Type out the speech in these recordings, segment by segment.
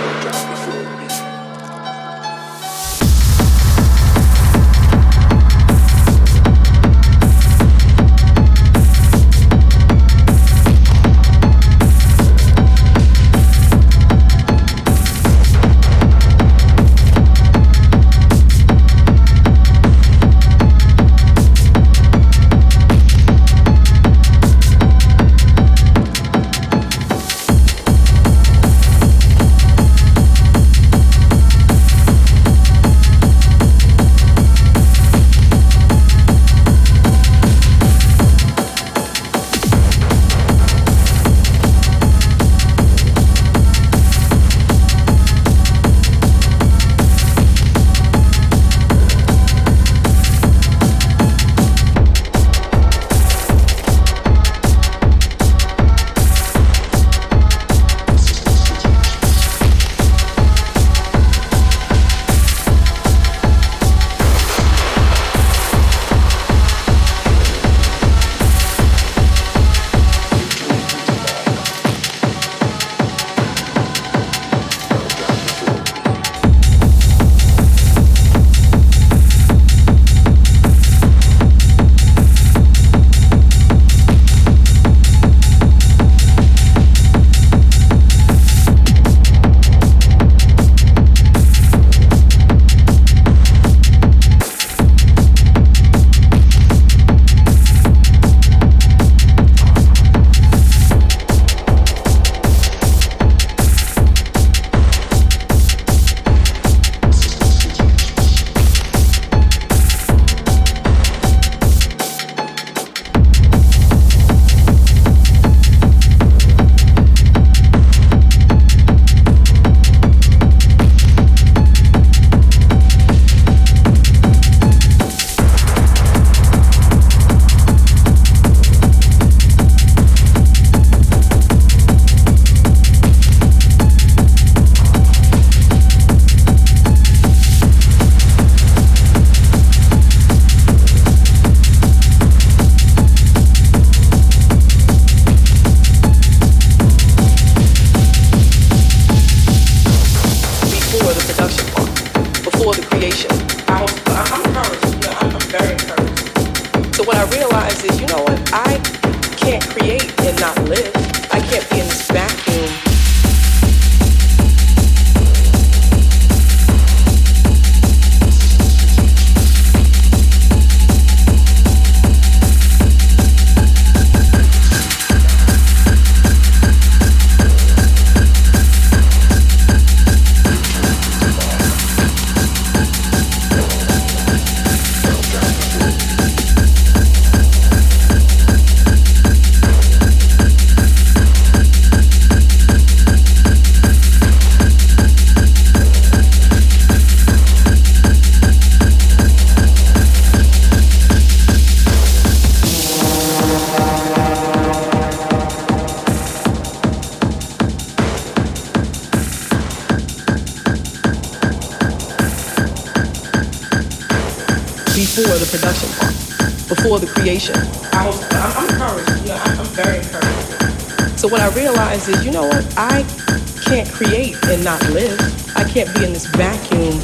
Podcast. Is, you know what? I can't create and not live. I can't be in this vacuum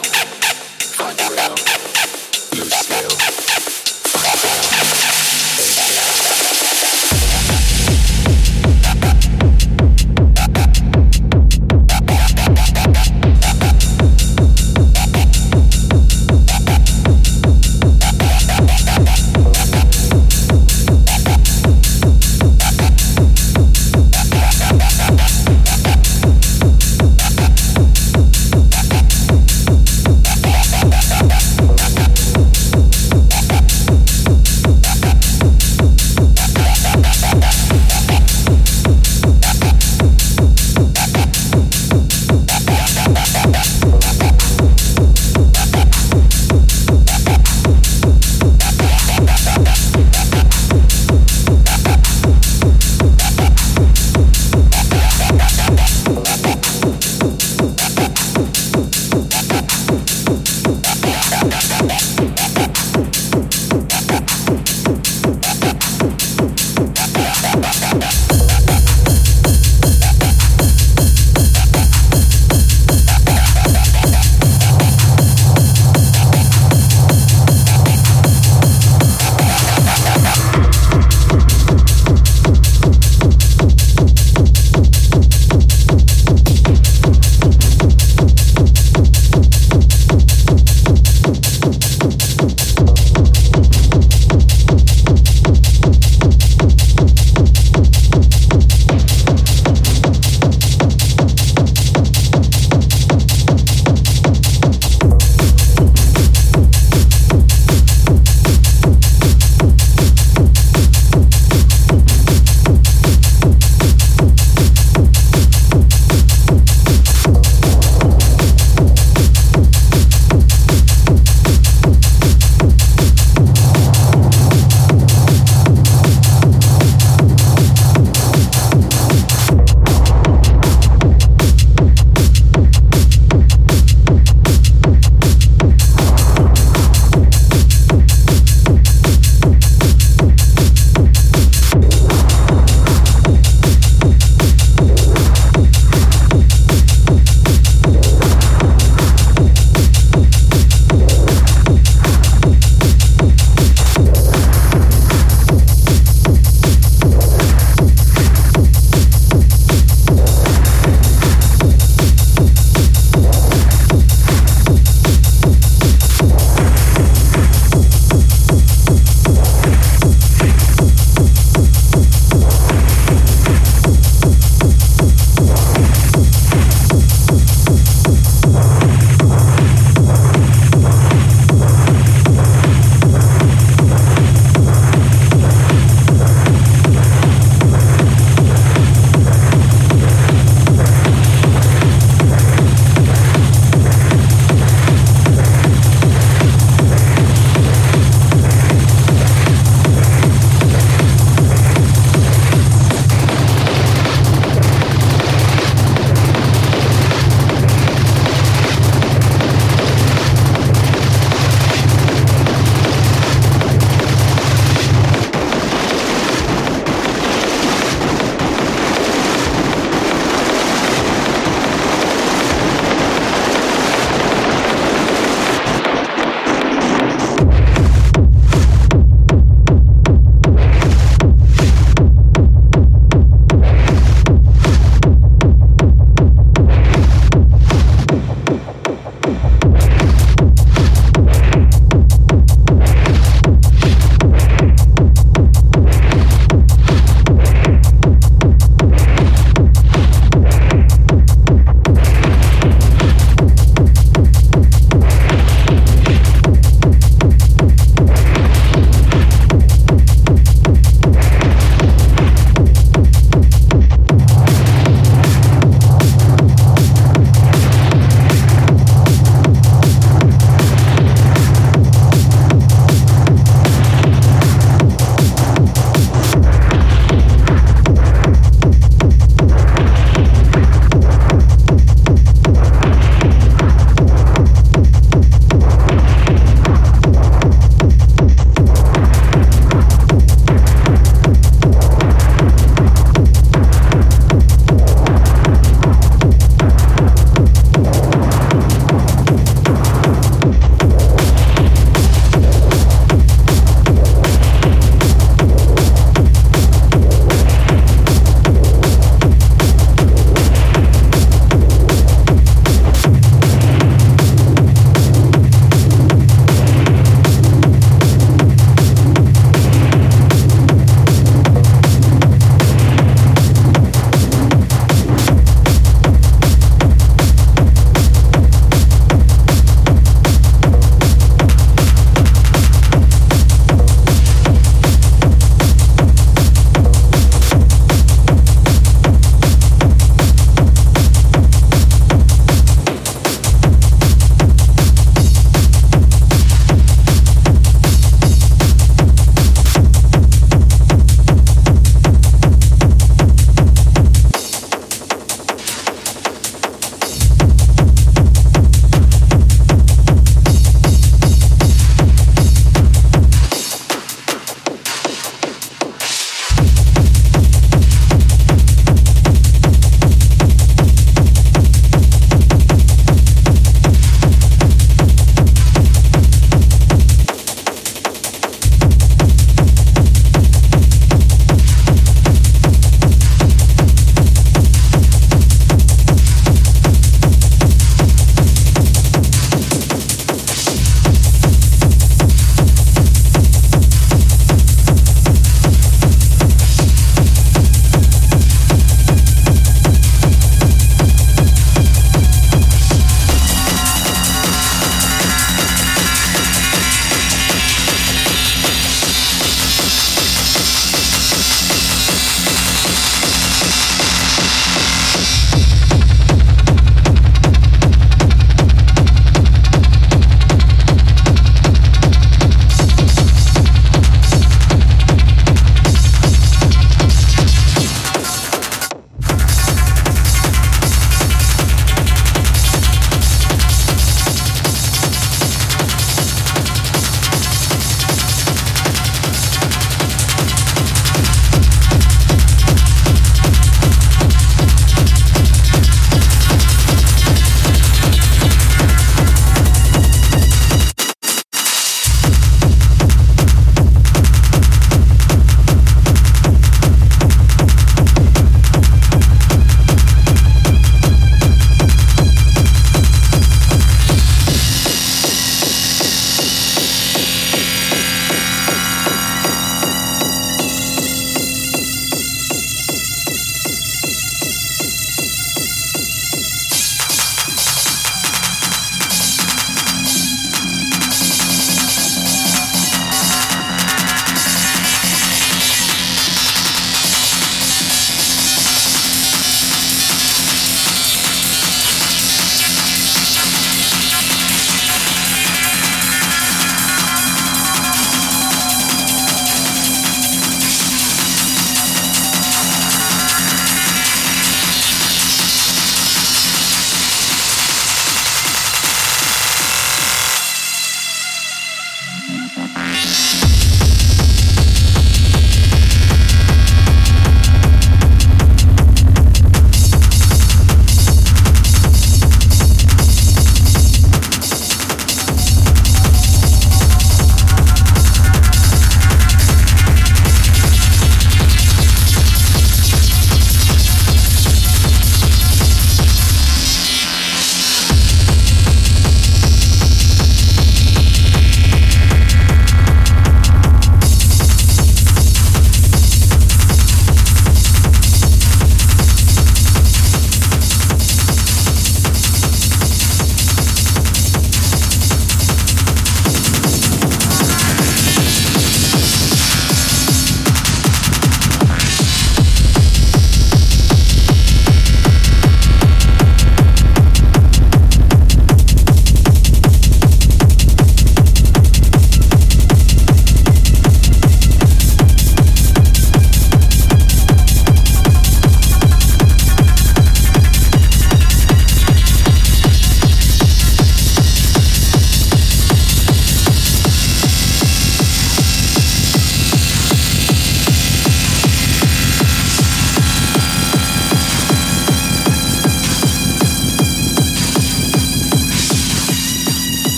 Trail.